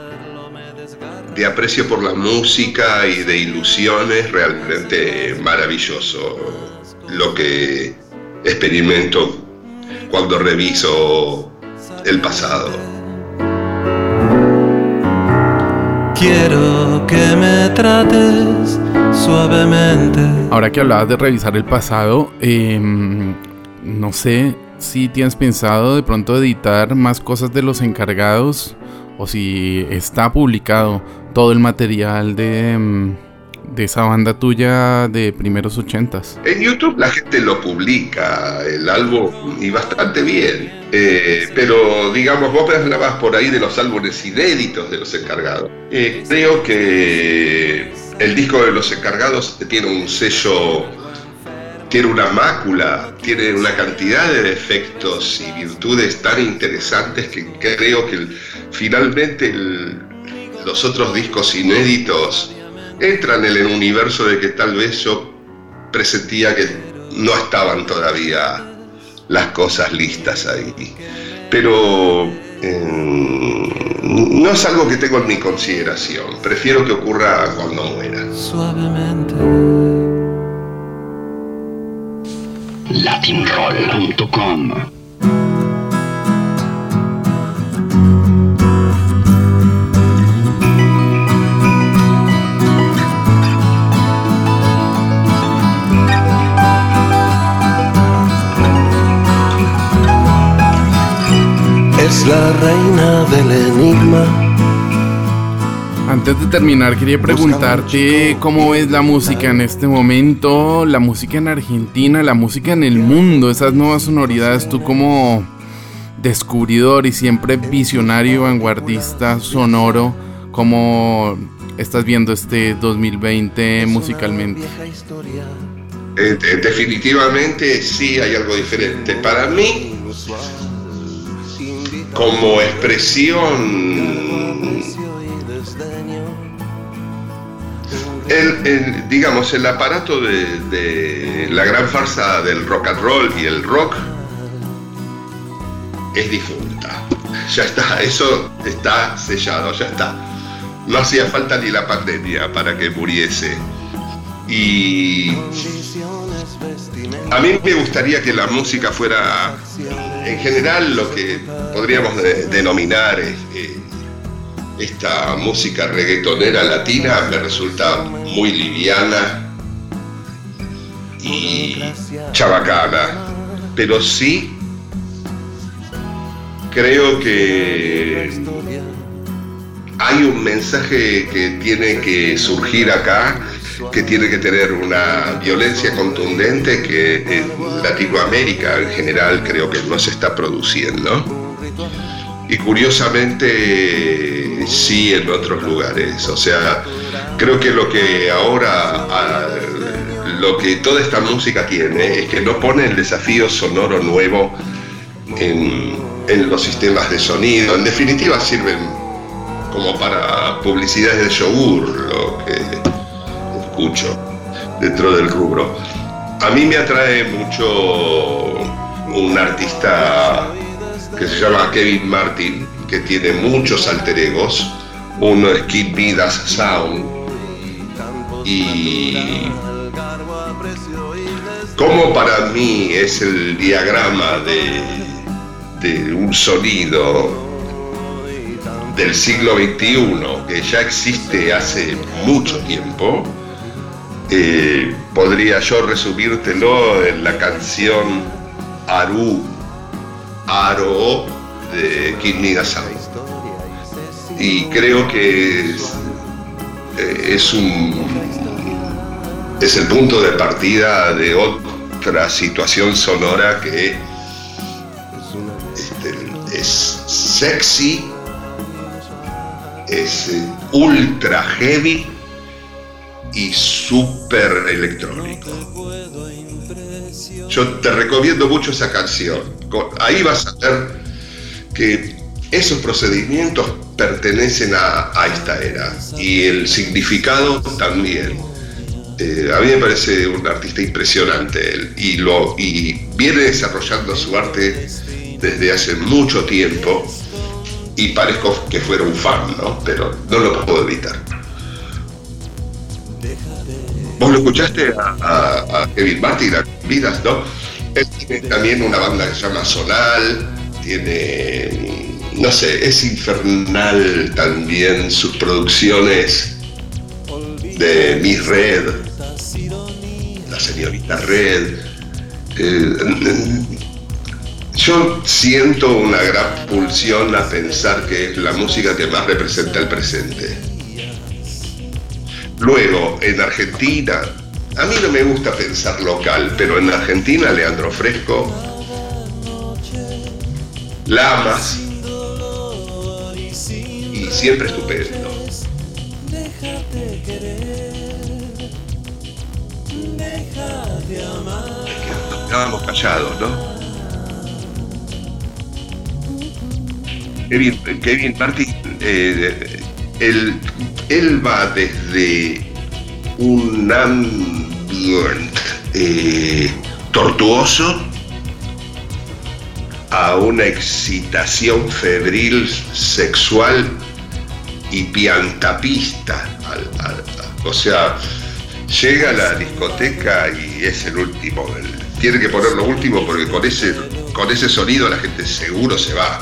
de aprecio por la música y de ilusiones realmente maravilloso. Lo que experimento cuando reviso el pasado. Quiero que me trates suavemente. Ahora que hablabas de revisar el pasado, eh, no sé si tienes pensado de pronto editar más cosas de los encargados o si está publicado todo el material de, de esa banda tuya de primeros ochentas. En YouTube la gente lo publica, el álbum, y bastante bien. Eh, pero digamos, vos hablabas por ahí de los álbumes inéditos de los encargados. Eh, creo que el disco de los encargados tiene un sello tiene una mácula, tiene una cantidad de defectos y virtudes tan interesantes que creo que finalmente los otros discos inéditos entran en el universo de que tal vez yo presentía que no estaban todavía las cosas listas ahí. Pero em, no es algo que tengo en mi consideración. Prefiero que ocurra cuando muera. Suavemente. Latinroll.com Es la reina del enigma. Antes de terminar, quería preguntarte cómo es la música en este momento, la música en Argentina, la música en el mundo, esas nuevas sonoridades, tú como descubridor y siempre visionario, vanguardista, sonoro, ¿cómo estás viendo este 2020 musicalmente? Eh, definitivamente sí hay algo diferente. Para mí, como expresión, el, digamos, el aparato de, la gran farsa del rock and roll y el rock es difunta. Ya está, eso está sellado, ya está. No hacía falta ni la pandemia para que muriese. Y a mí me gustaría que la música fuera, en general, lo que podríamos denominar eh, esta música reggaetonera latina, me resulta muy liviana y chabacana, pero sí creo que hay un mensaje que tiene que surgir acá que tiene que tener una violencia contundente que en Latinoamérica en general creo que no se está produciendo. Y curiosamente sí en otros lugares. O sea, creo que lo que ahora, lo que toda esta música tiene es que no pone el desafío sonoro nuevo en, en los sistemas de sonido. En definitiva sirven como para publicidades de yogur, lo que dentro del rubro. A mí me atrae mucho un artista que se llama Kevin Martin, que tiene muchos alter egos. Uno es Kid Sound. Y como para mí es el diagrama de un sonido del siglo XXI que ya existe hace mucho tiempo, eh, podría yo resumírtelo en la canción Aru, Aro de Sound. Y creo que es, eh, es, un, es el punto de partida de otra situación sonora que este, es sexy, es eh, ultra heavy y súper electrónico. Yo te recomiendo mucho esa canción. Ahí vas a ver que esos procedimientos pertenecen a, esta era y el significado también. Eh, a mí me parece un artista impresionante él y, lo, y viene desarrollando su arte desde hace mucho tiempo y parezco que fuera un fan, ¿no? pero no lo puedo evitar. Vos lo escuchaste a, Kevin Martin, a Vidas, ¿no? Él tiene también una banda que se llama Sonal, tiene, no sé, es infernal también sus producciones de Mi Red, la señorita Red. Eh, yo siento una gran pulsión a pensar que es la música que más representa el presente. Luego, en Argentina, a mí no me gusta pensar local, pero en Argentina, Leandro Fresco, Lamas, y siempre estupendo. Quedábamos callados, ¿no? Bien, qué bien Martín. Eh, él, él va desde un ambiente eh, tortuoso a una excitación febril sexual y piantapista. o sea, llega a la discoteca y es el último. tiene que poner lo último porque con ese, con ese sonido la gente seguro se va.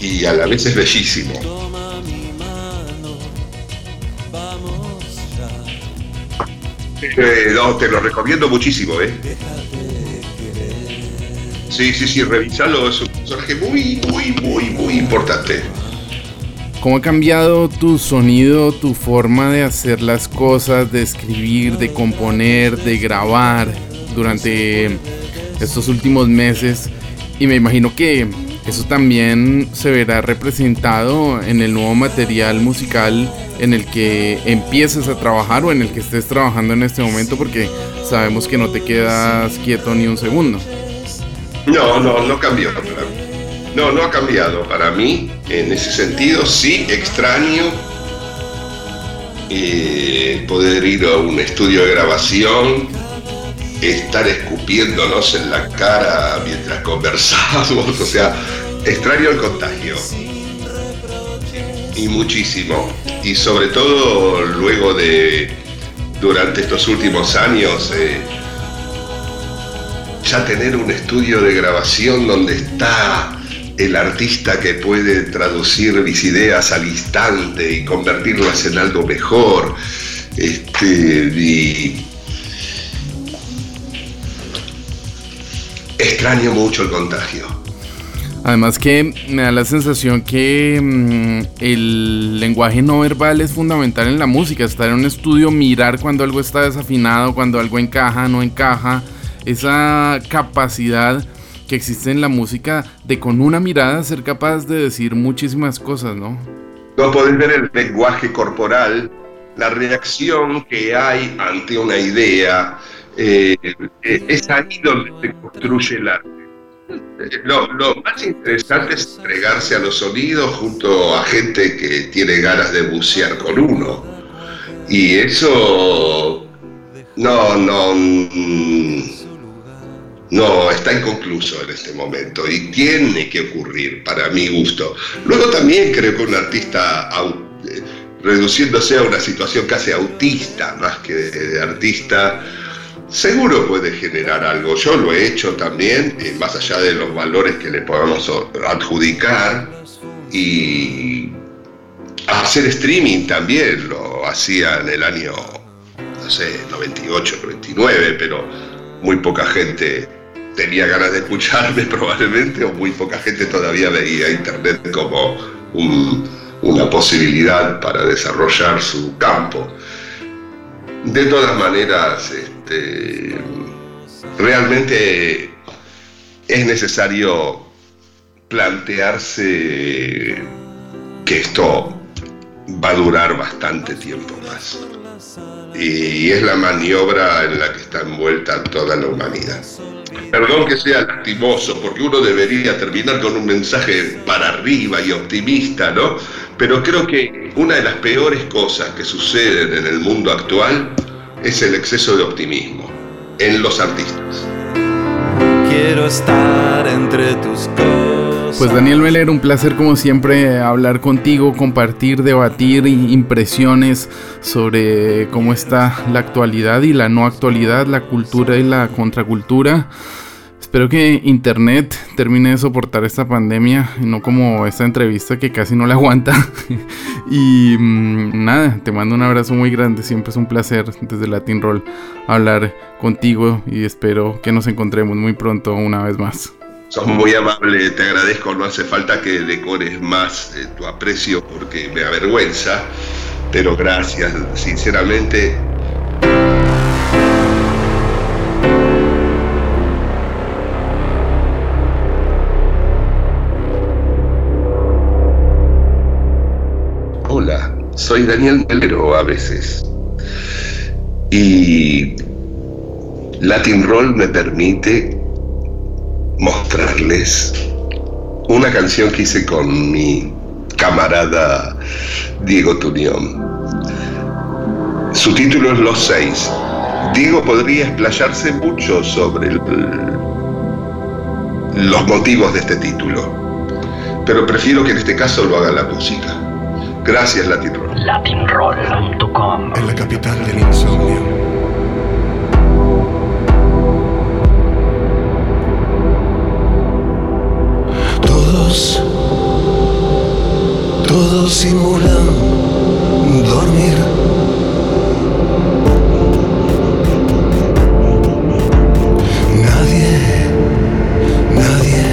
Y a la vez es bellísimo. Eh, no, te lo recomiendo muchísimo, ¿eh? Sí, sí, sí, revisalo, es un personaje muy, muy, muy, muy importante. ¿Cómo ha cambiado tu sonido, tu forma de hacer las cosas, de escribir, de componer, de grabar durante estos últimos meses? Y me imagino que eso también se verá representado en el nuevo material musical en el que empieces a trabajar o en el que estés trabajando en este momento porque sabemos que no te quedas quieto ni un segundo. No, no, no cambió. No, no ha cambiado para mí. En ese sentido, sí, extraño eh, poder ir a un estudio de grabación, estar escupiéndonos en la cara mientras conversamos, o sea, extraño el contagio. Y muchísimo. Y sobre todo luego de, durante estos últimos años, eh, ya tener un estudio de grabación donde está el artista que puede traducir mis ideas al instante y convertirlas en algo mejor. Este, extraño mucho el contagio. Además que me da la sensación que mm, el lenguaje no verbal es fundamental en la música. Estar en un estudio, mirar cuando algo está desafinado, cuando algo encaja, no encaja esa capacidad que existe en la música de con una mirada ser capaz de decir muchísimas cosas, ¿no? No podés ver el lenguaje corporal, la reacción que hay ante una idea, eh, eh, es ahí donde se construye el arte. Lo, lo, más interesante es entregarse a los sonidos junto a gente que tiene ganas de bucear con uno. Y eso no, no, no, está inconcluso en este momento y tiene que ocurrir para mi gusto. Luego también creo que un artista, eh, reduciéndose a una situación casi autista más que de, artista, seguro puede generar algo. Yo lo he hecho también, eh, más allá de los valores que le podamos adjudicar y hacer streaming también, lo hacía en el año, no sé, 98, 99, pero muy poca gente tenía ganas de escucharme probablemente, o muy poca gente todavía veía Internet como una posibilidad para desarrollar su campo. De todas maneras, este, realmente es necesario plantearse que esto va a durar bastante tiempo más. Y es la maniobra en la que está envuelta toda la humanidad. Perdón que sea lastimoso, porque uno debería terminar con un mensaje para arriba y optimista, ¿no? Pero creo que una de las peores cosas que suceden en el mundo actual es el exceso de optimismo en los artistas. Quiero estar entre tus Pues Daniel Meller, un placer como siempre hablar contigo, compartir, debatir impresiones sobre cómo está la actualidad y la no actualidad, la cultura y la contracultura. Espero que Internet termine de soportar esta pandemia, no como esta entrevista que casi no la aguanta. y mm, nada, te mando un abrazo muy grande, siempre es un placer desde Latin Roll hablar contigo y espero que nos encontremos muy pronto una vez más. Sos muy amable, te agradezco, no hace falta que decores más eh, tu aprecio porque me avergüenza, pero gracias, sinceramente soy Daniel Melero a veces. Y Latin Roll me permite mostrarles una canción que hice con mi camarada Diego Tunión. Su título es Los Seis. Diego podría explayarse mucho sobre los motivos de este título, pero prefiero que en este caso lo haga la música. Gracias, Latin Roll. Latinroll.com En la capital del insomnio. Todos, todos simulan dormir. Nadie, nadie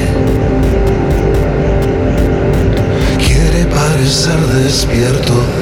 quiere parecer despierto.